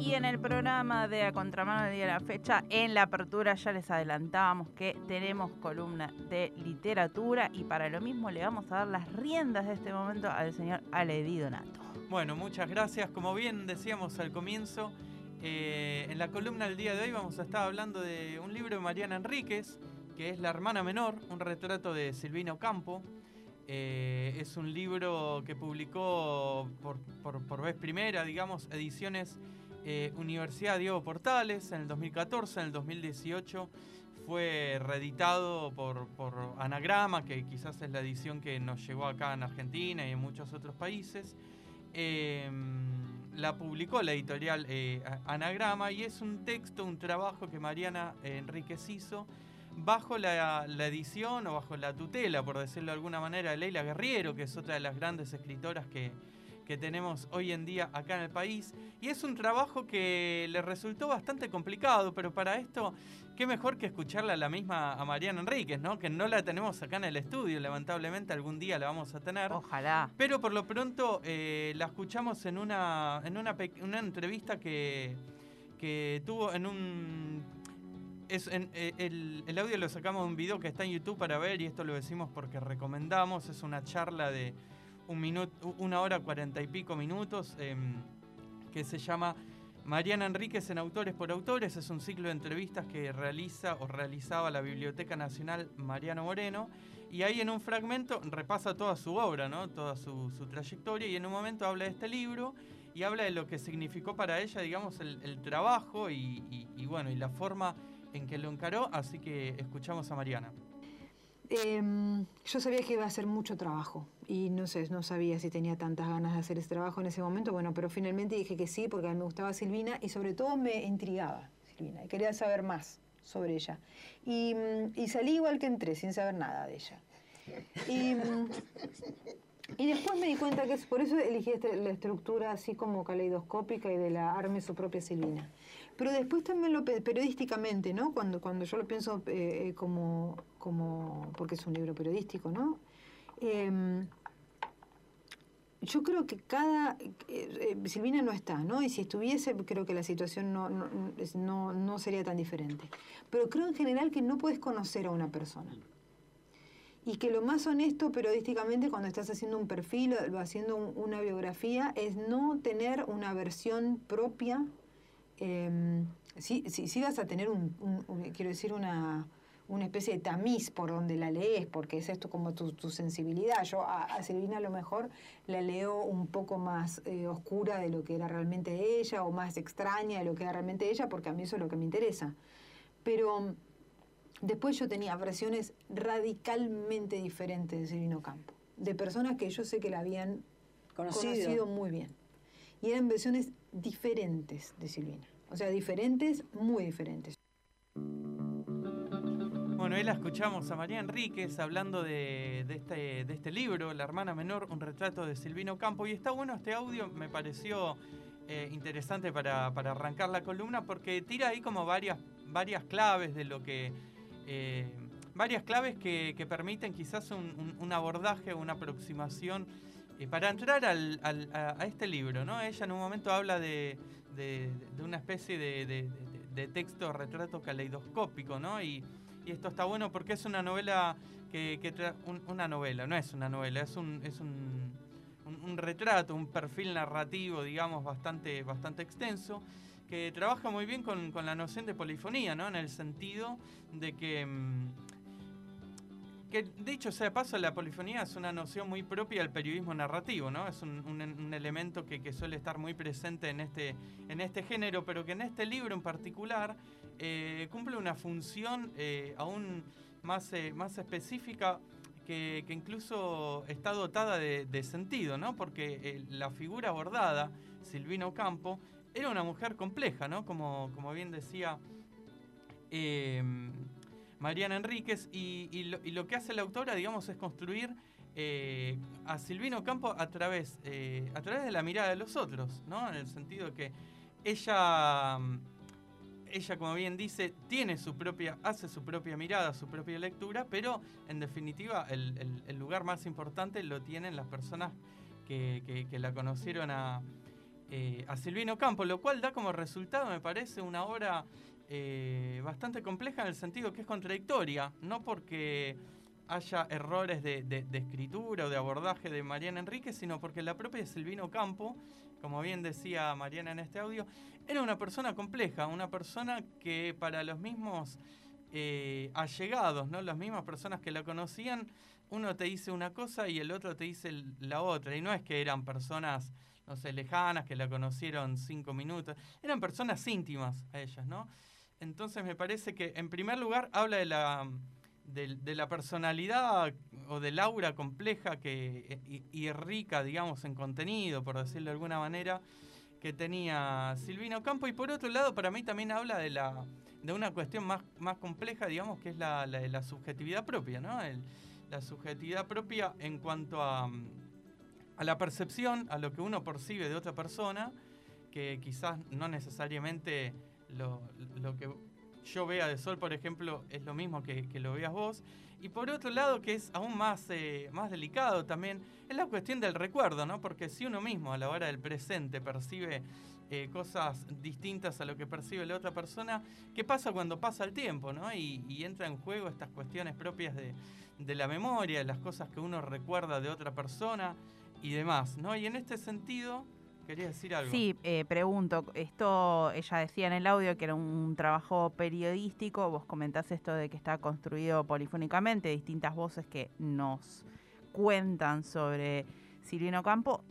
Y en el programa de A Contramano del día de la fecha, en la apertura ya les adelantábamos que tenemos columna de literatura y para lo mismo le vamos a dar las riendas de este momento al señor Aledi Donato. Bueno, muchas gracias. Como bien decíamos al comienzo, eh, en la columna del día de hoy vamos a estar hablando de un libro de Mariana Enríquez, que es La hermana menor, un retrato de Silvino Campo. Eh, es un libro que publicó por, vez primera, digamos, ediciones eh, Universidad Diego Portales en el 2014, en el 2018 fue reeditado por, Anagrama, que quizás es la edición que nos llegó acá en Argentina y en muchos otros países. Em, la publicó la editorial eh, Anagrama y es un texto, un trabajo que Mariana Enríquez hizo bajo la, edición o bajo la tutela, por decirlo de alguna manera, de Leila Guerriero, que es otra de las grandes escritoras que, tenemos hoy en día acá en el país. Y es un trabajo que le resultó bastante complicado, pero para esto, qué mejor que escucharla a la misma a Mariana Enríquez, ¿no? Que no la tenemos acá en el estudio, lamentablemente algún día la vamos a tener. Ojalá. Pero por lo pronto eh, la escuchamos en una, en una, una entrevista que, que tuvo en un eh, el, audio lo sacamos de un video que está en YouTube para ver y esto lo decimos porque recomendamos. Es una charla de un minuto, una hora cuarenta y pico minutos em, que se llama Mariana Enríquez en Autores por Autores. Es un ciclo de entrevistas que realiza o realizaba la Biblioteca Nacional Mariano Moreno. Y ahí en un fragmento repasa toda su obra, ¿no? toda su, trayectoria y en un momento habla de este libro y habla de lo que significó para ella, digamos, el, trabajo y, y, bueno, y la forma en que lo encaró, así que escuchamos a Mariana. Em, yo sabía que iba a ser mucho trabajo y no sé, no sabía si tenía tantas ganas de hacer ese trabajo en ese momento, bueno, pero finalmente dije que sí porque a mí me gustaba Silvina y sobre todo me intrigaba Silvina y quería saber más sobre ella. Y, y salí igual que entré, sin saber nada de ella. Y, y después me di cuenta que es por eso elegí este, la estructura así como caleidoscópica y de la arme su propia Silvina. Pero después también lo periodísticamente, ¿no? Cuando, cuando yo lo pienso eh, eh, como, como, porque es un libro periodístico, ¿no? Em, yo creo que cada... Eh, Silvina no está, ¿no? Y si estuviese, creo que la situación no, no, no, no sería tan diferente. Pero creo en general que no puedes conocer a una persona y que lo más honesto periodísticamente cuando estás haciendo un perfil o haciendo una biografía es no tener una versión propia eh, sí, sí, vas a tener un, quiero decir, una, una, especie de tamiz por donde la lees, porque es esto como tu, sensibilidad. Yo a, Silvina a lo mejor la leo un poco más eh, oscura de lo que era realmente ella, o más extraña de lo que era realmente ella, porque a mí eso es lo que me interesa. Pero después yo tenía versiones radicalmente diferentes de Silvino Campo, de personas que yo sé que la habían conocido muy bien. Y eran versiones diferentes de Silvina. O sea, diferentes, muy diferentes. Bueno, ahí la escuchamos a María Enríquez hablando de, este, de este libro, La hermana menor, un retrato de Silvino Campo. Y está bueno este audio, me pareció eh, interesante para, arrancar la columna porque tira ahí como varias, varias claves de lo que... Eh, varias claves que, permiten quizás un, abordaje, una aproximación eh, para entrar al, a, este libro, ¿no? Ella en un momento habla de, una especie de, texto retrato caleidoscópico, ¿no? Y, esto está bueno porque es una novela que, una novela, no es una novela, es un, un, retrato, un perfil narrativo, digamos, bastante extenso que trabaja muy bien con, con, la noción de polifonía, ¿no? En el sentido de que mm, que de hecho, sea paso, la polifonía es una noción muy propia del periodismo narrativo, ¿no? Es un, elemento que, suele estar muy presente en este, en este género, pero que en este libro en particular eh, cumple una función eh, aún más, eh, más específica que, incluso está dotada de, sentido, ¿no? Porque la figura abordada, Silvino Campo, era una mujer compleja, ¿no? Como, como bien decía. Mariana Enríquez, y, lo, que hace la autora, digamos, es construir eh, a Silvino Campo a través, eh, a través de la mirada de los otros, ¿no? En el sentido que ella, ella, como bien dice, tiene su propia, hace su propia mirada, su propia lectura, pero en definitiva el, lugar más importante lo tienen las personas que, la conocieron a, eh, a Silvino Campo, lo cual da como resultado, me parece, una obra eh, bastante compleja en el sentido que es contradictoria, no porque haya errores de, escritura o de abordaje de Mariana Enrique, sino porque la propia Silvino Campo, como bien decía Mariana en este audio, era una persona compleja, una persona que para los mismos eh, allegados, ¿no? las mismas personas que la conocían, uno te dice una cosa y el otro te dice la otra. Y no es que eran personas, no sé, lejanas, que la conocieron cinco minutos, eran personas íntimas a ellas, ¿no? Entonces me parece que en primer lugar habla de la, de, la personalidad o del aura compleja que, y, rica, digamos, en contenido, por decirlo de alguna manera, que tenía Silvino Campo. Y por otro lado, para mí también habla de la de una cuestión más, más compleja, digamos, que es la, la, la subjetividad propia, ¿no? la subjetividad propia en cuanto a, a la percepción, a lo que uno percibe de otra persona, que quizás no necesariamente lo, que yo vea de Sol, por ejemplo, es lo mismo que, que, lo veas vos. Y por otro lado, que es aún más, eh, más delicado también, es la cuestión del recuerdo, ¿no? Porque si uno mismo a la hora del presente percibe eh, cosas distintas a lo que percibe la otra persona, ¿qué pasa cuando pasa el tiempo, ¿no? Y, y entra en juego estas cuestiones propias de, de la memoria, las cosas que uno recuerda de otra persona y demás, ¿no? Y en este sentido, quería decir algo. Sí, eh, pregunto, esto ella decía en el audio que era un trabajo periodístico, vos comentás esto de que está construido polifónicamente, distintas voces que nos cuentan sobre Silvino Campo.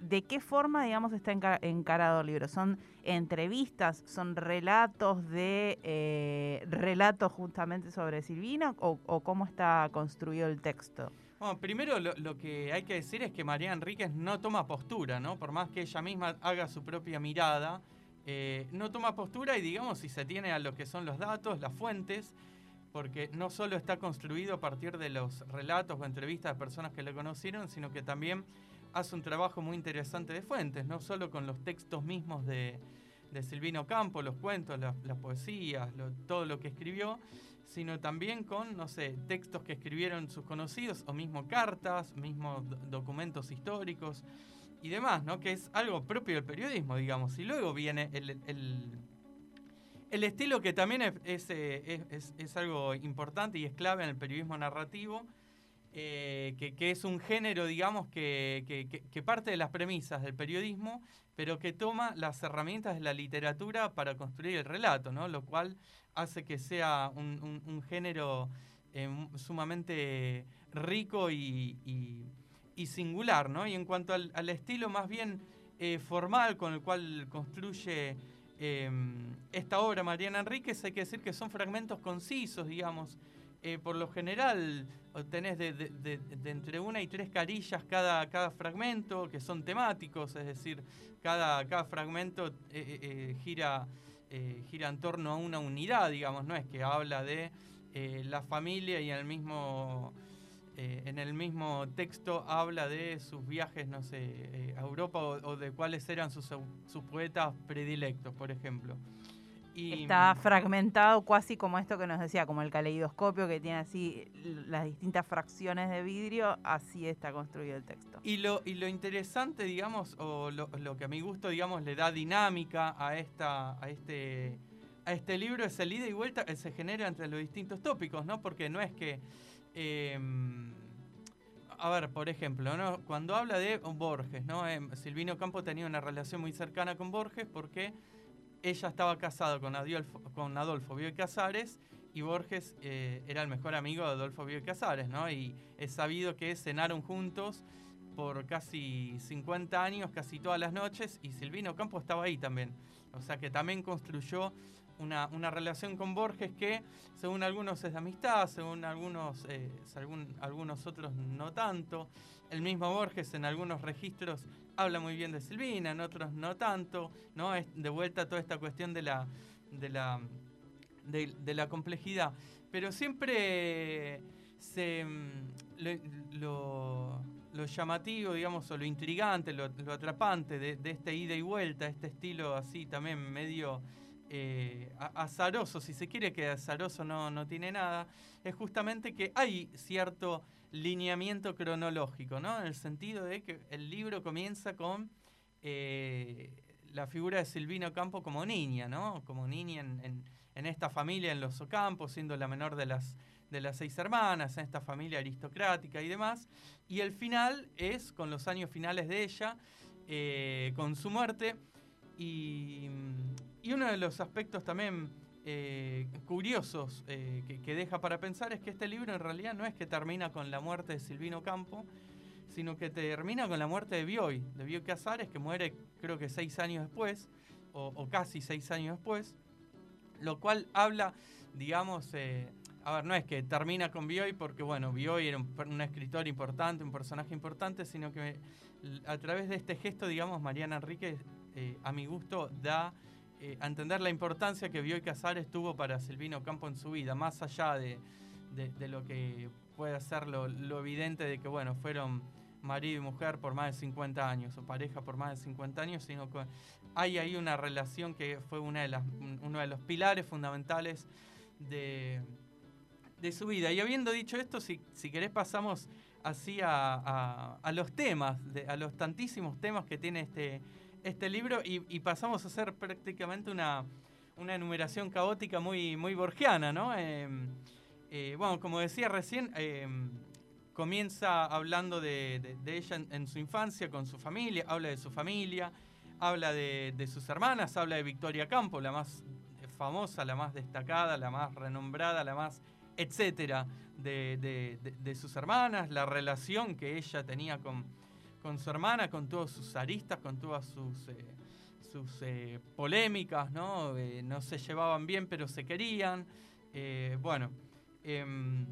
¿De, qué forma, digamos, está encarado el libro? ¿Son entrevistas, son relatos de eh, relatos justamente sobre Silvino o, cómo está construido el texto? Bueno, primero lo, que hay que decir es que María Enríquez no toma postura, ¿no? Por más que ella misma haga su propia mirada, eh, no toma postura y digamos si se tiene a lo que son los datos, las fuentes, porque no solo está construido a partir de los relatos o entrevistas de personas que le conocieron, sino que también hace un trabajo muy interesante de fuentes, no solo con los textos mismos de, Silvino Campo, los cuentos, las, poesías, todo lo que escribió, sino también con, no sé, textos que escribieron sus conocidos, o mismo cartas, mismo documentos históricos y demás, ¿no? Que es algo propio del periodismo, digamos. Y luego viene el, el, estilo que también es, es, es, algo importante y es clave en el periodismo narrativo, eh, que, es un género, digamos, que, parte de las premisas del periodismo, pero que toma las herramientas de la literatura para construir el relato, ¿no? Lo cual hace que sea un, género eh, sumamente rico y, singular, ¿no? Y en cuanto al, estilo más bien eh, formal con el cual construye em, esta obra Mariana Enríquez, hay que decir que son fragmentos concisos, digamos, eh, por lo general tenés de, entre una y tres carillas cada, cada fragmento, que son temáticos, es decir, cada, cada fragmento eh, eh, gira, en torno a una unidad, digamos, no es que habla de la familia y en el mismo... en el mismo texto habla de sus viajes, no sé, a Europa o, de cuáles eran sus poetas predilectos, por ejemplo. Está fragmentado casi como esto que nos decía, como el caleidoscopio que tiene así las distintas fracciones de vidrio, así está construido el texto. Y lo, y lo interesante, digamos, o lo, que a mi gusto, digamos, le da dinámica a, esta, a, este, a este libro es el ida y vuelta que se genera entre los distintos tópicos, ¿no? Porque no es que... Em, a ver, por ejemplo, ¿no? cuando habla de Borges, ¿no? Em, Silvino Campo tenía una relación muy cercana con Borges porque ella estaba casada con Adolfo, con Casares y Borges eh, era el mejor amigo de Adolfo Bioy Casares, ¿no? Y es sabido que cenaron juntos por casi 50 años, casi todas las noches, y Silvino Campo estaba ahí también. O sea que también construyó una, relación con Borges que, según algunos es de amistad, según algunos, eh, según algunos otros no tanto. El mismo Borges en algunos registros habla muy bien de Silvina, en otros no tanto, ¿no? Es de vuelta toda esta cuestión de la, de la, de, la complejidad. Pero siempre se, mm, lo, llamativo, digamos, o lo intrigante, lo, atrapante de, este ida y vuelta, este estilo así también medio eh, azaroso, si se quiere que azaroso no, no tiene nada, es justamente que hay cierto lineamiento cronológico, ¿no? En el sentido de que el libro comienza con eh, la figura de Silvino Campo como niña, ¿no? Como niña en, esta familia en los Ocampos, siendo la menor de las, de las seis hermanas, en esta familia aristocrática y demás. Y el final es con los años finales de ella, eh, con su muerte. Y, uno de los aspectos también eh, curiosos que, que, deja para pensar es que este libro en realidad no es que termina con la muerte de Silvino Campo, sino que termina con la muerte de Bioy, de Bioy Casares, que muere creo que seis años después, o, casi seis años después, lo cual habla, digamos, eh, a ver, no es que termina con Bioy porque, bueno, Bioy era un, escritor importante, un personaje importante, sino que a través de este gesto, digamos, Mariana Enrique, eh, a mi gusto, da eh, a entender la importancia que Bioy Casares tuvo para Silvino Campo en su vida, más allá de, lo que puede ser lo, lo evidente de que, bueno, fueron marido y mujer por más de 50 años o pareja por más de 50 años, sino que hay ahí una relación que fue una de las, uno de los pilares fundamentales de, de su vida. Y habiendo dicho esto, si, si querés pasamos así a, a, los temas, a los tantísimos temas que tiene este, este libro y, pasamos a hacer prácticamente una, enumeración caótica muy, muy borgiana, ¿no? Em, eh, bueno, como decía recién, em, comienza hablando de, ella en, su infancia, con su familia, habla de su familia, habla de, sus hermanas, habla de Victoria Campo, la más famosa, la más destacada, la más renombrada, la más etcétera de, sus hermanas, la relación que ella tenía con, con su hermana, con todos sus aristas, con todas sus, eh, sus eh, polémicas, ¿no? Eh, no se llevaban bien, pero se querían. bueno. Em,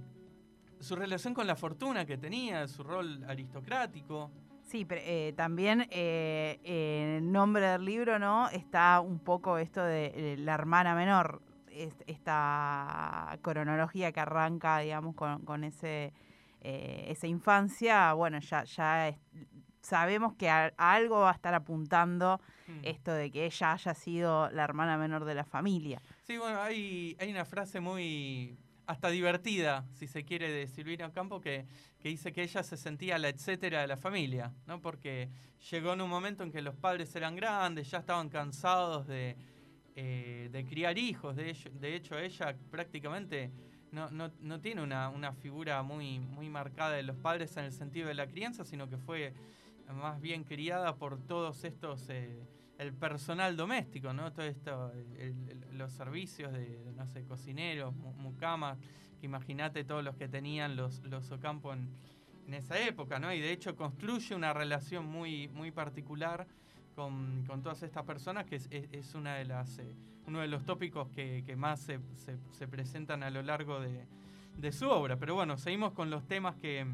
su relación con la fortuna que tenía, su rol aristocrático. Sí, pero también eh, en el nombre del libro, ¿no? Está un poco esto de la hermana menor, esta cronología que arranca, digamos, con, ese esa infancia. Bueno, ya sabemos que a, algo va a estar apuntando hmm. esto de que ella haya sido la hermana menor de la familia. Sí, bueno, hay, hay una frase muy hasta divertida, si se quiere, de Silvina Campo, que, que, dice que ella se sentía la etcétera de la familia, ¿no? Porque llegó en un momento en que los padres eran grandes, ya estaban cansados de, eh, de criar hijos. De, hecho, de hecho, ella prácticamente no, no, no tiene una, una, figura muy, muy marcada de los padres en el sentido de la crianza, sino que fue más bien criada por todos estos... Eh, el personal doméstico, ¿no? Todo esto, los servicios de, no sé, cocineros, mucamas, que imagínate todos los que tenían los, los Ocampo en, esa época, ¿no? Y de hecho construye una relación muy, muy particular con, todas estas personas, que es, una de las, eh, uno de los tópicos que, más se, se, presentan a lo largo de, de, su obra. Pero bueno, seguimos con los temas que,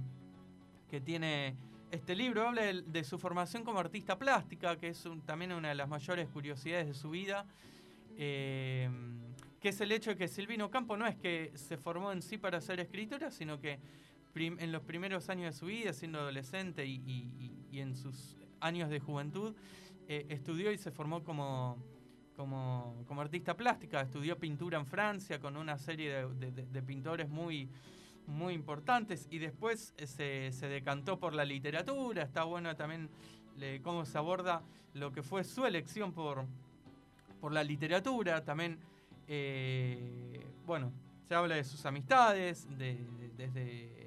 que tiene este libro habla de, su formación como artista plástica, que es también una de las mayores curiosidades de su vida, eh, que es el hecho de que Silvino Campo no es que se formó en sí para ser escritora, sino que en los primeros años de su vida, siendo adolescente y, en sus años de juventud, eh, estudió y se formó como, como, artista plástica, estudió pintura en Francia con una serie de pintores muy muy importantes y después eh, se, decantó por la literatura. Está bueno también cómo se aborda lo que fue su elección por, por la literatura. También, eh, bueno, se habla de sus amistades, de, desde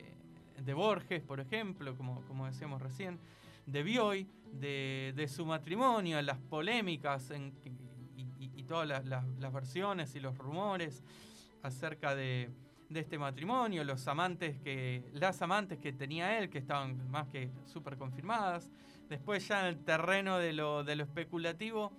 de Borges, por ejemplo, como, como decíamos recién, de Bioy, de, su matrimonio, las polémicas y, todas las versiones y los rumores acerca de de este matrimonio, los amantes que, las amantes que tenía él, que estaban más que súper confirmadas. Después ya en el terreno de lo, de lo especulativo,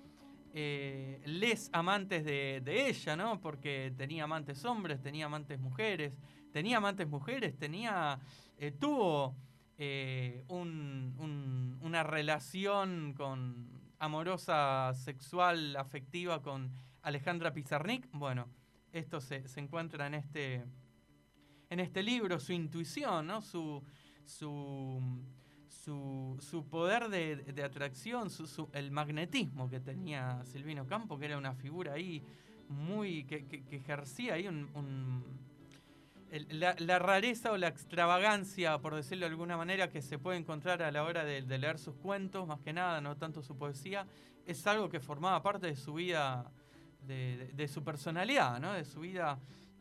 eh, les amantes de, ella, ¿no? Porque tenía amantes hombres, tenía amantes mujeres, tenía amantes mujeres, tenía, eh, tuvo eh, una relación con amorosa, sexual, afectiva con Alejandra Pizarnik. Bueno, esto se, encuentra en este, en este libro, su intuición, ¿no? su, su, su, poder de, atracción, su, el magnetismo que tenía Silvino Campo, que era una figura ahí muy. que, ejercía ahí un, la, rareza o la extravagancia, por decirlo de alguna manera, que se puede encontrar a la hora de, leer sus cuentos, más que nada, no tanto su poesía, es algo que formaba parte de su vida, de, su personalidad, ¿no? de su vida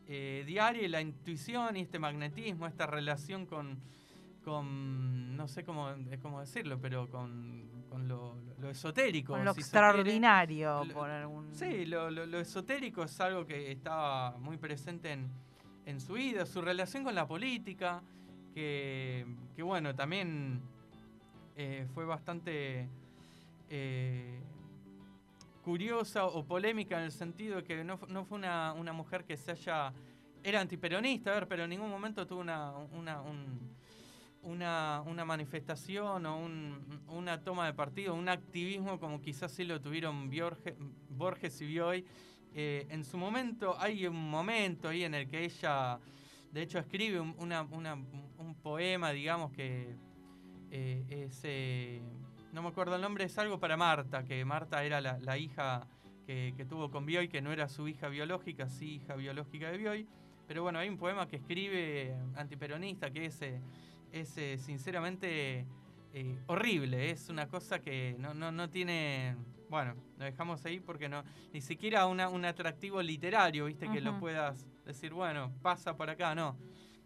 eh, diaria y la intuición y este magnetismo, esta relación con, con no sé cómo, cómo decirlo, pero con, lo, esotérico. Con lo extraordinario, por algún... Sí, lo, lo esotérico es algo que estaba muy presente en en su vida, su relación con la política, que, bueno, también eh, fue bastante eh, curiosa o polémica en el sentido de que no, fue una, mujer que se haya... Era antiperonista, a ver, pero en ningún momento tuvo una, una, una, manifestación o una toma de partido, un activismo como quizás sí lo tuvieron Borges y Bioy eh, en su momento, hay un momento ahí en el que ella, de hecho, escribe un, poema, digamos, que eh, es, eh, no me acuerdo el nombre, es algo para Marta, que Marta era la, hija que, tuvo con Bioy, que no era su hija biológica, sí hija biológica de Bioy. Pero bueno, hay un poema que escribe antiperonista que es, es sinceramente horrible, es una cosa que no, no, no tiene bueno, lo dejamos ahí porque no, ni siquiera un atractivo literario, viste, que lo puedas decir, bueno, pasa por acá, no.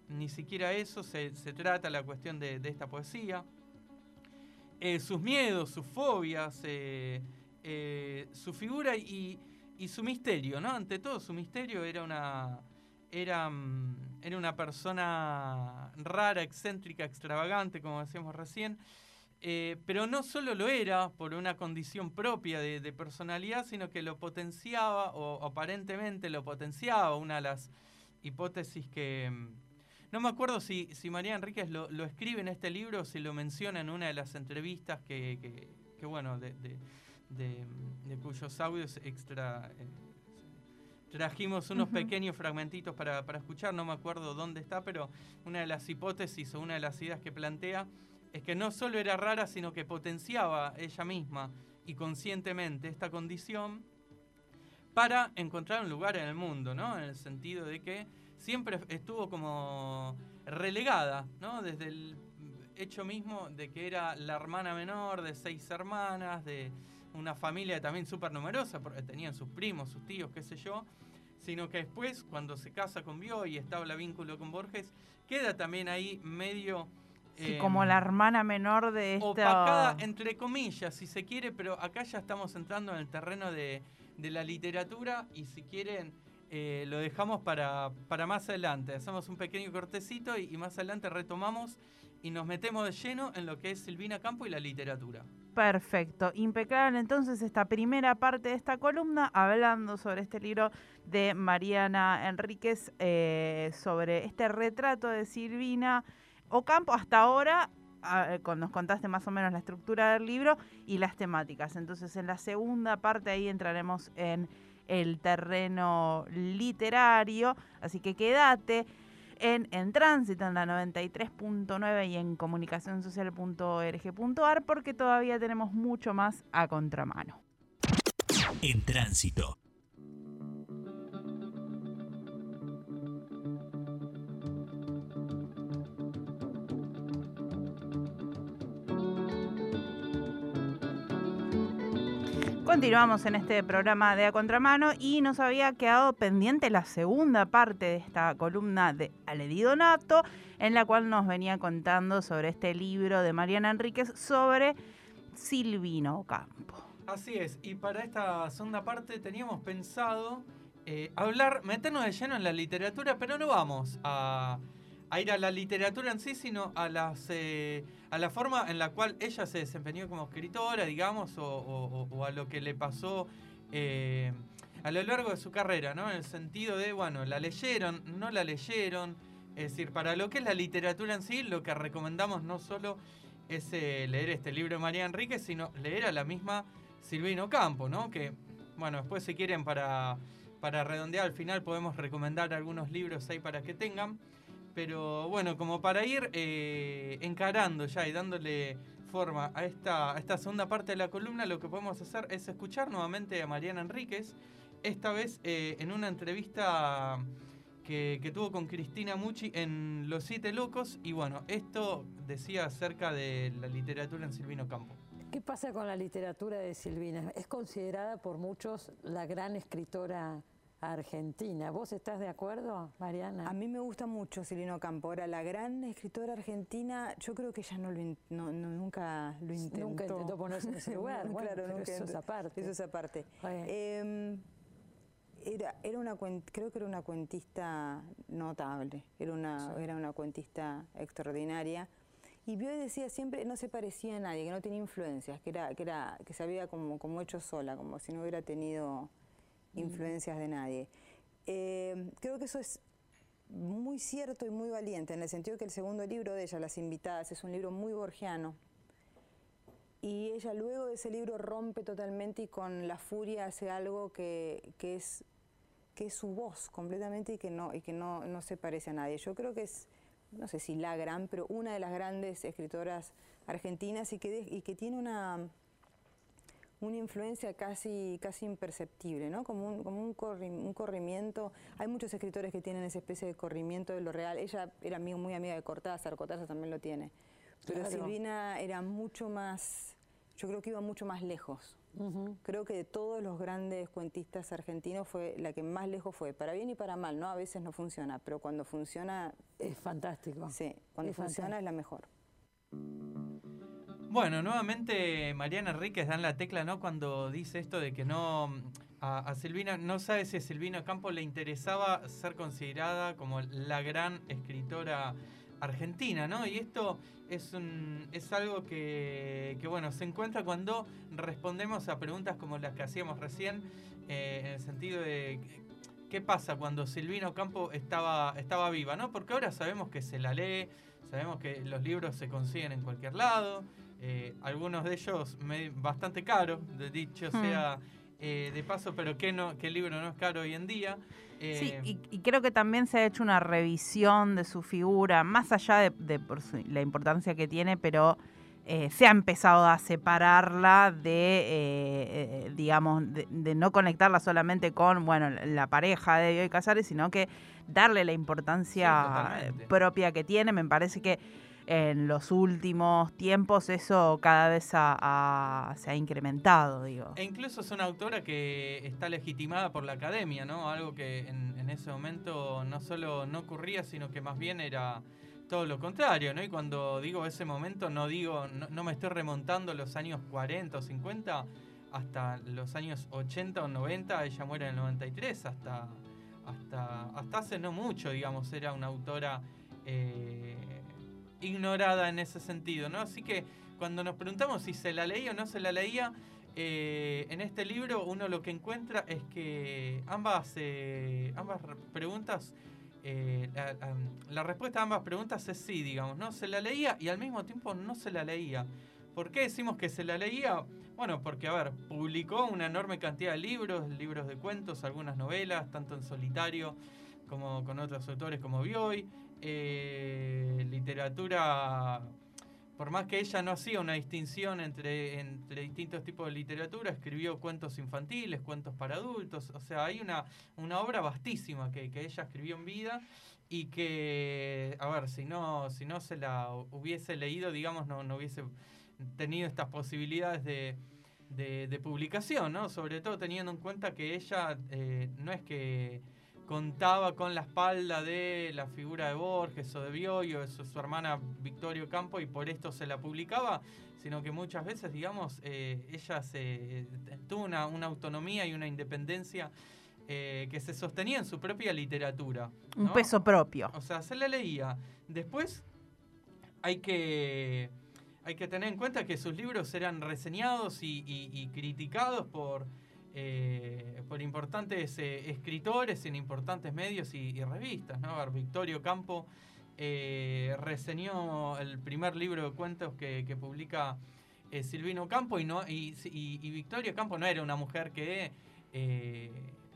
Ni siquiera eso se, trata la cuestión de, esta poesía. Eh, sus miedos, sus fobias, eh, eh, su figura y, su misterio, ¿no? Ante todo, su misterio era una, era, mm, era una persona rara, excéntrica, extravagante, como decíamos recién, pero no solo lo era por una condición propia de, personalidad, sino que lo potenciaba, o aparentemente lo potenciaba, una de las hipótesis que... No me acuerdo si, si María Enríquez lo, escribe en este libro o si lo menciona en una de las entrevistas que, que, bueno, de, de, cuyos audios extra... Eh, trajimos unos pequeños fragmentitos para, para escuchar, no me acuerdo dónde está, pero una de las hipótesis o una de las ideas que plantea es que no solo era rara, sino que potenciaba ella misma y conscientemente esta condición para encontrar un lugar en el mundo, ¿no? En el sentido de que siempre estuvo como relegada, ¿no? Desde el hecho mismo de que era la hermana menor de seis hermanas, de una familia también súper numerosa, porque tenían sus primos, sus tíos, qué sé yo, sino que después, cuando se casa con Bio y establa vínculo con Borges, queda también ahí medio Sí, como la hermana menor de esta... Opacada, entre comillas, si se quiere, pero acá ya estamos entrando en el terreno de, la literatura y si quieren eh, lo dejamos para, para, más adelante. Hacemos un pequeño cortecito y, más adelante retomamos y nos metemos de lleno en lo que es Silvina Campo y la literatura. Perfecto, impecable entonces esta primera parte de esta columna hablando sobre este libro de Mariana Enríquez, eh, sobre este retrato de Silvina Ocampo hasta ahora nos contaste más o menos la estructura del libro y las temáticas. Entonces, en la segunda parte ahí entraremos en el terreno literario. Así que quédate en, en Tránsito, en la 93.9 y en comunicacionsocial.org.ar porque todavía tenemos mucho más a contramano. En Tránsito Continuamos en este programa de A Contramano y nos había quedado pendiente la segunda parte de esta columna de Aledi Donato, en la cual nos venía contando sobre este libro de Mariana Enríquez sobre Silvino Campo. Así es, y para esta segunda parte teníamos pensado eh, hablar, meternos de lleno en la literatura, pero no vamos a a ir a la literatura en sí, sino a, las, eh, a la forma en la cual ella se desempeñó como escritora, digamos, o, a lo que le pasó eh, a lo largo de su carrera, ¿no? En el sentido de, bueno, la leyeron, no la leyeron. Es decir, para lo que es la literatura en sí, lo que recomendamos no solo es eh, leer este libro de María Enrique, sino leer a la misma Silvino Campo, ¿no? Que, bueno, después si quieren para, para redondear al final podemos recomendar algunos libros ahí para que tengan. Pero bueno, como para ir eh, encarando ya y dándole forma a esta, esta segunda parte de la columna, lo que podemos hacer es escuchar nuevamente a Mariana Enríquez, esta vez eh, en una entrevista que, que tuvo con Cristina Mucci en Los Siete Locos. Y bueno, esto decía acerca de la literatura en Silvino Campo. ¿Qué pasa con la literatura de Silvina? Es considerada por muchos la gran escritora argentina. ¿Vos estás de acuerdo, Mariana? A mí me gusta mucho Silvino Campo. Ahora, la gran escritora argentina, yo creo que ella no lo in- no- no- nunca lo intentó. Nunca intentó ponerse en ese lugar. Bueno, claro, pero nunca eso es aparte. Eso es aparte. Eh, era, era una creo que era una cuentista notable, era una, era una cuentista extraordinaria. Y Bioy decía siempre, no se parecía a nadie, que no tenía influencias, que era, que era, que se había como, como hecho sola, como si no hubiera tenido influencias de nadie. Eh, creo que eso es muy cierto y muy valiente, en el sentido que el segundo libro de ella, Las Invitadas, es un libro muy borgiano. Y ella luego de ese libro rompe totalmente y con la furia hace algo que, que es, que es su voz completamente y que, no, y que no, no se parece a nadie. Yo creo que es, no sé si la gran, pero una de las grandes escritoras argentinas y que, y que tiene una, una influencia casi, casi imperceptible, ¿no? Como, un, como un, corri- un corrimiento. Hay muchos escritores que tienen esa especie de corrimiento de lo real. Ella era amigo- muy amiga de Cortázar, Cortázar también lo tiene. Pero Claro. Silvina era mucho más, yo creo que iba mucho más lejos. Ujú. Creo que de todos los grandes cuentistas argentinos fue la que más lejos fue, para bien y para mal, ¿no? A veces no funciona, pero cuando funciona, Es fantástico. sí, cuando Es funciona es la mejor. Bueno, nuevamente Mariana Enríquez dan la tecla, ¿no? Cuando dice esto de que no. A, a Silvina, no sabe si a Silvina Campo le interesaba ser considerada como la gran escritora argentina, ¿no? Y esto es, un, es algo que, que, bueno, se encuentra cuando respondemos a preguntas como las que hacíamos recién, eh, en el sentido de qué pasa cuando Silvino Campo estaba, estaba viva, ¿no? Porque ahora sabemos que se la lee, sabemos que los libros se consiguen en cualquier lado, eh, algunos de ellos me- bastante caros, de dicho Hmm. sea eh, de paso, pero ¿qué, no, qué libro no es caro hoy en día? Sí, Eh, y, y creo que también se ha hecho una revisión de su figura, más allá de, de por su- la importancia que tiene, pero eh, se ha empezado a separarla de, eh, digamos, de, de no conectarla solamente con, bueno, la- pareja de Bioy Casares, sino que darle la importancia Sí, propia que tiene. Me parece que en los últimos tiempos eso cada vez se ha incrementado, digo. E incluso es una autora que está legitimada por la academia, ¿no? Algo que en, ese momento no solo no ocurría, sino que más bien era todo lo contrario, ¿no? Y cuando digo ese momento, no digo, no, no me estoy remontando los años 40 o 50 hasta los años 80 o 90, ella muere en el 93, hasta, hasta, hasta hace no mucho, digamos, era una autora eh, ignorada en ese sentido, ¿no? Así que cuando nos preguntamos si se la leía o no se la leía, eh, en este libro uno lo que encuentra es que ambas, eh, ambas re- preguntas, eh, la, la- la respuesta a ambas preguntas es sí, digamos, ¿no? Se la leía y al mismo tiempo no se la leía. ¿Por qué decimos que se la leía? Bueno, porque, a ver, publicó una enorme cantidad de libros, libros de cuentos, algunas novelas, tanto en solitario como con otros autores como Bioy. Eh, literatura, por más que ella no hacía una distinción entre, entre distintos tipos de literatura, escribió cuentos infantiles, cuentos para adultos, o sea, hay una, una obra vastísima que, que ella escribió en vida y que, a ver, si no, si no se la hubiese leído, digamos, no, no hubiese tenido estas posibilidades de, de, publicación, ¿no? Sobre todo teniendo en cuenta que ella eh, no es que contaba con la espalda de la figura de Borges o de Bioy o de su, su hermana Victorio Campo y por esto se la publicaba, sino que muchas veces, digamos, eh, ella se, tuvo una, una autonomía y una independencia eh, que se sostenía en su propia literatura. Un peso propio. O sea, se la leía. Después hay que, hay que tener en cuenta que sus libros eran reseñados y, y- y criticados por, eh, por importantes eh, escritores en importantes medios y, revistas. ¿no? Victorio Campo eh, reseñó el primer libro de cuentos que, publica eh, Silvino Campo y, no, y, Campo no era una mujer que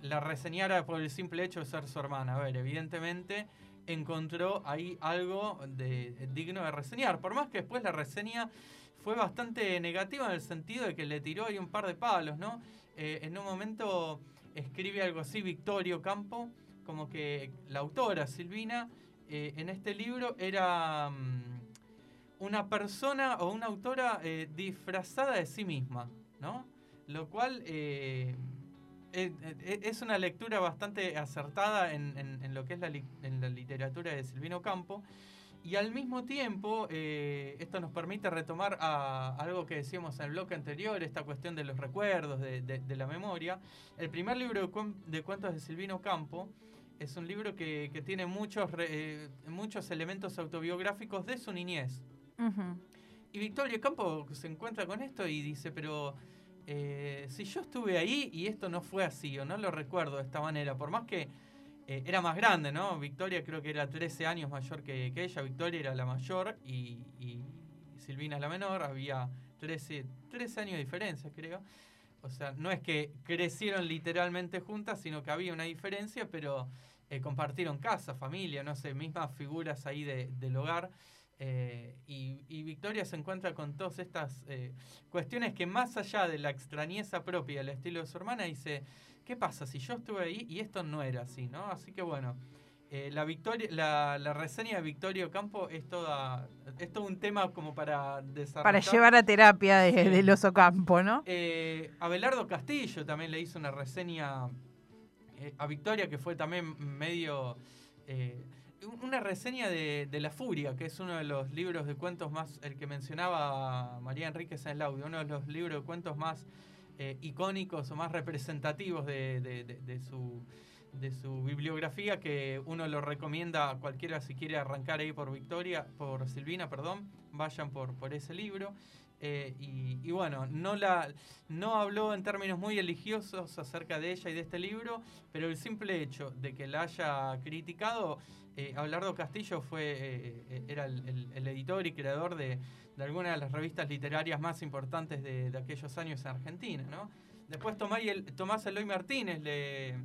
la reseñara por el simple hecho de ser su hermana. A ver, evidentemente encontró ahí algo de, digno de reseñar. Por más que después la reseña fue bastante negativa en el sentido de que le tiró ahí un par de palos, ¿no? Eh, en un momento escribe algo así Victorio Campo como que la autora Silvina eh, en este libro era mm, una persona o una autora eh, disfrazada de sí misma, ¿no? Lo cual eh, es una lectura bastante acertada en, en- lo que es la literatura de Silvino Campo. Y al mismo tiempo, eh, esto nos permite retomar a algo que decíamos en el bloque anterior, esta cuestión de los recuerdos, de, de- de la memoria. El primer libro de, cuen- de cuentos de Silvino Campo es un libro que, que tiene muchos, eh, muchos elementos autobiográficos de su niñez. Y Victoria Campo se encuentra con esto y dice, pero eh, si yo estuve ahí y esto no fue así, o no lo recuerdo de esta manera, por más que eh, era más grande, ¿no? Victoria creo que era 13 años mayor que, que ella, Victoria era la mayor y, y Silvina la menor, había 13, 13 años de diferencia, creo. O sea, no es que crecieron literalmente juntas, sino que había una diferencia, pero eh, compartieron casa, familia, no sé, mismas figuras ahí de- del hogar. Eh, y, y Victoria se encuentra con todas estas eh, cuestiones que más allá de la extrañeza propia del estilo de su hermana, dice, ¿qué pasa si yo estuve ahí y esto no era así? ¿no? Así que bueno, eh, la, victoria, la, la reseña de Victoria Campo es, toda, es todo un tema como para desarrollar. Para llevar a terapia de, Sí. del oso campo, ¿no? Abelardo Castillo también le hizo una reseña a Victoria que fue también medio... una reseña de, La Furia, que es uno de los libros de cuentos más, el que mencionaba María Enríquez en el audio, uno de los libros de cuentos más eh, icónicos o más representativos de su, de su bibliografía, que uno lo recomienda a cualquiera si quiere arrancar ahí por Victoria, por Silvina, perdón, vayan por, por ese libro. Eh, y, y bueno, no, la, no habló en términos muy religiosos acerca de ella y de este libro, pero el simple hecho de que la haya criticado, eh, Abelardo Castillo fue, eh, eh, era el, editor y creador de, de algunas de las revistas literarias más importantes de, de aquellos años en Argentina. ¿no? Después Tomás, el- Tomás Eloy Martínez le,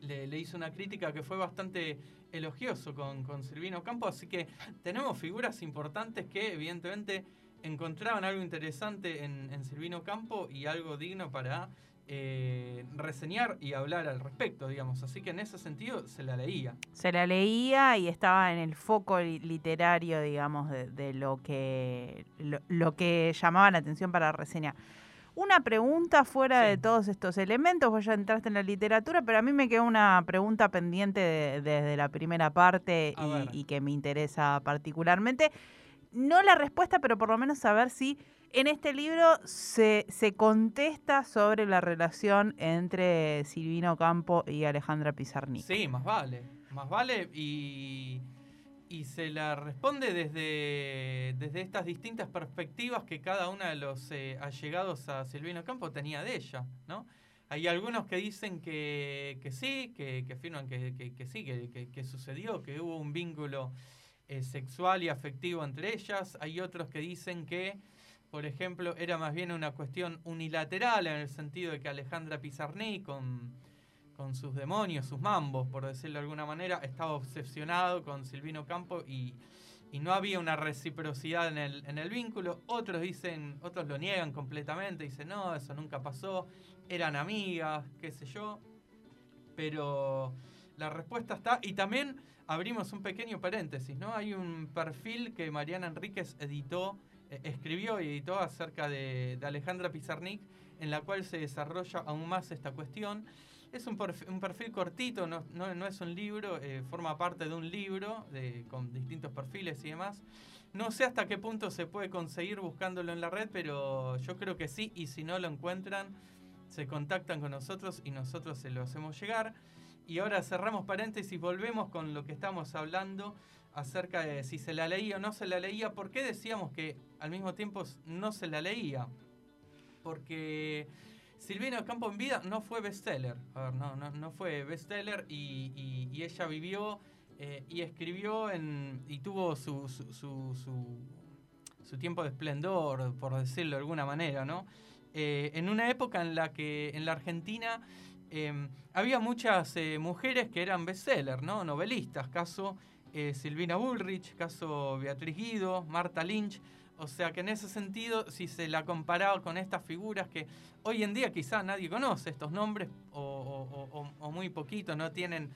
le, le hizo una crítica que fue bastante elogioso con, con Silvino Campo, así que tenemos figuras importantes que evidentemente encontraban algo interesante en, en Silvino Campo y algo digno para eh, reseñar y hablar al respecto, digamos. Así que en ese sentido se la leía. Se la leía y estaba en el foco li- literario, digamos, de, de lo que lo, lo que llamaba la atención para reseñar. Una pregunta fuera Sí. de todos estos elementos, vos ya entraste en la literatura, pero a mí me quedó una pregunta pendiente de- desde la primera parte y que me interesa particularmente. No la respuesta, pero por lo menos saber si en este libro se, se contesta sobre la relación entre Silvino Campo y Alejandra Pizarnik. Sí, más vale. Más vale y, y se la responde desde, desde estas distintas perspectivas que cada uno de los eh, allegados a Silvino Campo tenía de ella, ¿no? Hay algunos que dicen que, que sí, que, que afirman que, que- sí, que sucedió, que hubo un vínculo eh, sexual y afectivo entre ellas. Hay otros que dicen que, por ejemplo, era más bien una cuestión unilateral en el sentido de que Alejandra Pizarnik con, con sus demonios, sus mambos, por decirlo de alguna manera, estaba obsesionado con Silvino Campo y, y no había una reciprocidad en el, en el vínculo. Otros dicen, otros lo niegan completamente, dicen, no, eso nunca pasó, eran amigas, qué sé yo. Pero la respuesta está. Y también abrimos un pequeño paréntesis, ¿no? Hay un perfil que Mariana Enríquez editó, escribió y editó acerca de, Alejandra Pizarnik, en la cual se desarrolla aún más esta cuestión. Es un perfil, cortito, no, no- no es un libro, eh, forma parte de un libro de- con distintos perfiles y demás. No sé hasta qué punto se puede conseguir buscándolo en la red, pero yo creo que sí, y si no lo encuentran, se contactan con nosotros y nosotros se lo hacemos llegar. Y ahora cerramos paréntesis, volvemos con lo que estamos hablando acerca de si se la leía o no se la leía. ¿Por qué decíamos que al mismo tiempo no se la leía? Porque Silvina Campo en vida no fue bestseller. No, no, no fue bestseller y, y- ella vivió eh, y escribió y tuvo su, su, su- tiempo de esplendor, por decirlo de alguna manera, ¿no? Eh, en una época en la que en la Argentina eh, había muchas mujeres que eran bestseller, ¿no? Novelistas, caso eh, Silvina Bullrich, caso Beatriz Guido, Marta Lynch. O sea que en ese sentido, si se la comparaba con estas figuras que hoy en día quizá nadie conoce estos nombres o, o- o- o muy poquito, no tienen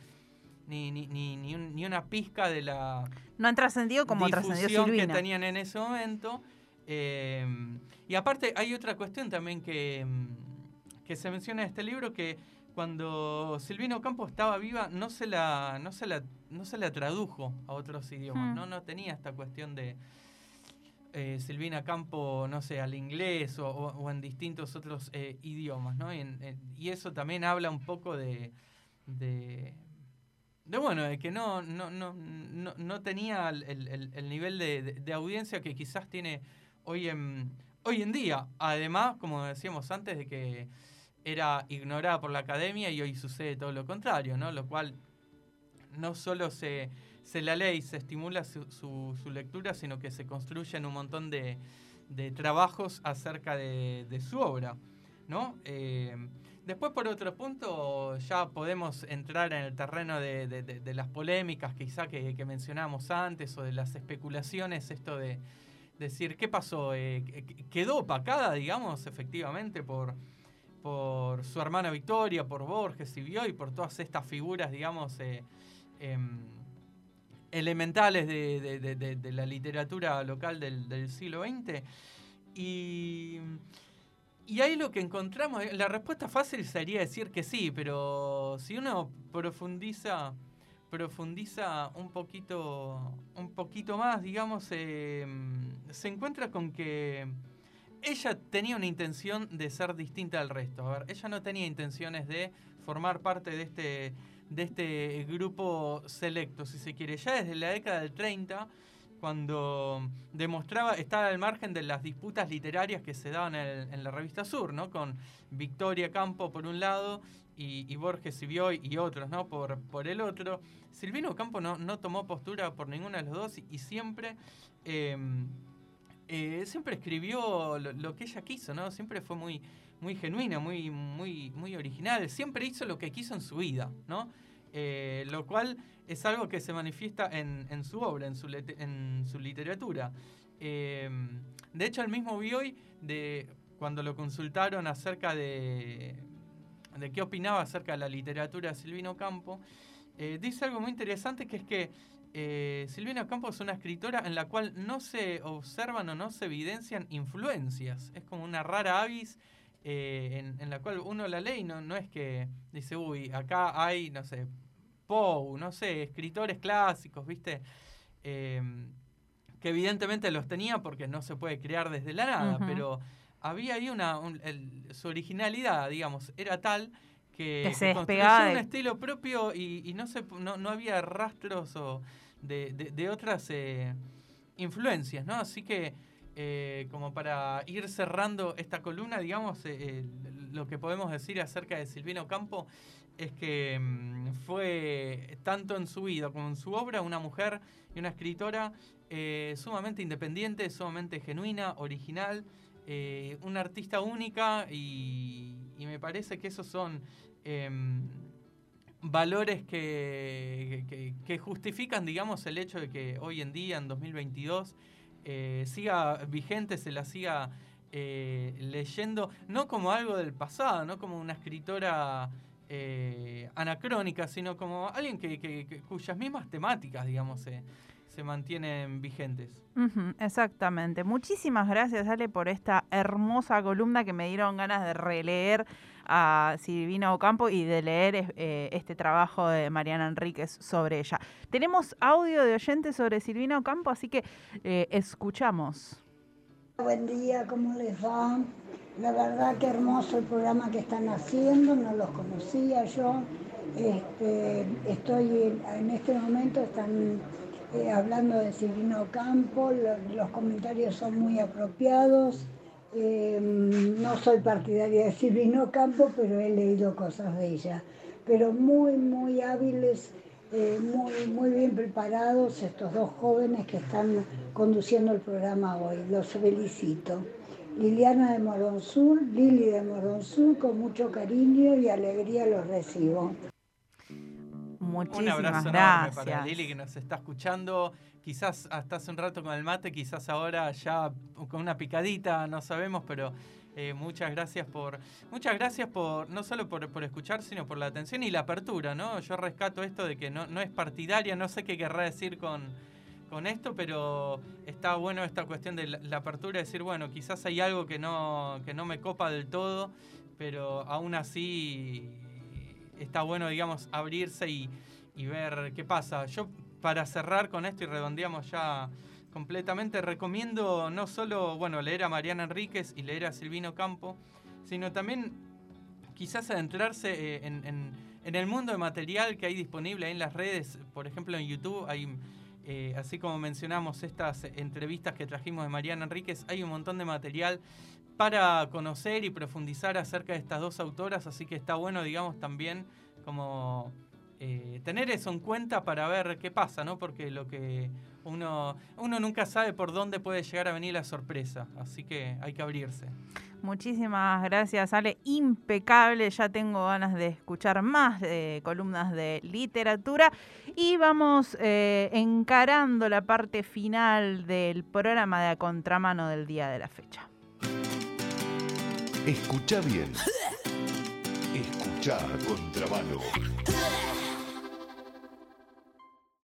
ni, ni, ni, ni, un- ni una pizca de la No han trascendido como trascendió difusión que Silvina. tenían en ese momento. Eh, y aparte hay otra cuestión también que, que se menciona en este libro, que cuando Silvina Ocampo estaba viva no se la, no se la, no se la tradujo a otros idiomas, Hmm. ¿no? No tenía esta cuestión de eh, Silvina Campo, no sé, al inglés o, o- o en distintos otros eh, idiomas, ¿no? Y, en- en- y eso también habla un poco de, de, de, bueno, de que no, no, no, no, no tenía el, el- el nivel de, de- de audiencia que quizás tiene hoy en, hoy en día. Además, como decíamos antes, de que era ignorada por la academia y hoy sucede todo lo contrario, ¿no? Lo cual no solo se, se la lee y se estimula su, su- lectura, sino que se construyen un montón de, de trabajos acerca de, de su obra, ¿no? Eh, después, por otro punto, ya podemos entrar en el terreno de, de- las polémicas quizá que, que mencionábamos antes o de las especulaciones, esto de decir, ¿qué pasó? Eh, qu- ¿Quedó opacada, digamos, efectivamente, por, por su hermana Victoria, por Borges y Bioy, por todas estas figuras, digamos, eh, em, elementales de, la literatura local del, siglo XX. Y, y ahí lo que encontramos, eh, la respuesta fácil sería decir que sí, pero si uno profundiza profundiza un poquito un poquito más digamos em, se encuentra con que ella tenía una intención de ser distinta al resto. A ver, ella no tenía intenciones de formar parte de este, de este grupo selecto, si se quiere. Ya desde la década del 30, cuando demostraba, estaba al margen de las disputas literarias que se daban en, la revista Sur, ¿no? Con Victoria Campo por un lado y, Borges y y otros, ¿no? Por, por el otro. Silvino Campo no, no tomó postura por ninguno de los dos y, siempre... em, eh, siempre escribió lo, que ella quiso, ¿no? Siempre fue muy, muy genuina, muy, muy, muy original. Siempre hizo lo que quiso en su vida, ¿no? Eh, lo cual es algo que se manifiesta en, en su obra, en su, en su literatura. Eh, de hecho, el mismo Bioy, de, cuando lo consultaron acerca de, de qué opinaba acerca de la literatura de Silvino Campo, dice algo muy interesante que es que eh, Silvina Campos es una escritora en la cual no se observan o no se evidencian influencias. Es como una rara avis eh, en, en la cual uno la lee y no, no es que dice, uy, acá hay, no sé, Poe, no sé, escritores clásicos, ¿viste? Eh, que evidentemente los tenía porque no se puede crear desde la nada, pero había ahí una, un- el- su originalidad, digamos, era tal que, Que se construyó despegaba un de- estilo propio y, y no, se, no, no había rastros o de, otras eh, influencias, ¿no? Así que, eh, como para ir cerrando esta columna, digamos, eh, lo que podemos decir acerca de Silvino Campo es que mm, fue, tanto en su vida como en su obra, una mujer y una escritora sumamente independiente, sumamente genuina, original, una artista única y, y me parece que esos son em, valores que, justifican, digamos, el hecho de que hoy en día, en 2022, eh, siga vigente, se la siga eh, leyendo, no como algo del pasado, no como una escritora eh, anacrónica, sino como alguien que, cuyas mismas temáticas, digamos, se, se mantienen vigentes. Exactamente. Muchísimas gracias, Ale, por esta hermosa columna que me dieron ganas de releer a Silvina Ocampo y de leer eh, este trabajo de Mariana Enríquez sobre ella. Tenemos audio de oyentes sobre Silvina Ocampo, así que eh, escuchamos. Buen día, ¿cómo les va? La verdad que hermoso el programa que están haciendo, no los conocía yo. Este, estoy en, este momento, están eh, hablando de Silvino Campo, lo- los comentarios son muy apropiados. Eh, no soy partidaria de Silvino Campo, pero he leído cosas de ella. Pero muy, muy hábiles, eh, muy, muy bien preparados estos dos jóvenes que están conduciendo el programa hoy. Los felicito. Liliana de Moronsur, Lili de Moronsur, con mucho cariño y alegría los recibo. Muchísimas Un abrazo gracias. enorme para Lili que nos está escuchando. Quizás hasta hace un rato con el mate, quizás ahora ya con una picadita, no sabemos, pero Eh, muchas gracias por. Muchas gracias por. no solo por, por, escuchar, sino por la atención y la apertura, ¿no? Yo rescato esto de que no, no es partidaria, no sé qué querrá decir con, con esto, pero está bueno esta cuestión de la, apertura, decir, bueno, quizás hay algo que no, que no me copa del todo, pero aún así está bueno, digamos, abrirse y, y ver qué pasa. Yo, para cerrar con esto y redondeamos ya completamente. Recomiendo no solo bueno, leer a Mariana Enríquez y leer a Silvino Campo, sino también quizás adentrarse eh, en, el mundo de material que hay disponible ahí en las redes. Por ejemplo, en YouTube hay, eh, así como mencionamos estas entrevistas que trajimos de Mariana Enríquez, hay un montón de material para conocer y profundizar acerca de estas dos autoras, así que está bueno, digamos, también como eh, tener eso en cuenta para ver qué pasa, ¿no? Porque lo que uno, uno nunca sabe por dónde puede llegar a venir la sorpresa, así que hay que abrirse. Muchísimas gracias, Ale. Impecable, ya tengo ganas de escuchar más de columnas de literatura y vamos eh, encarando la parte final del programa de A Contramano del día de la fecha. Escucha bien. Escucha a Contramano.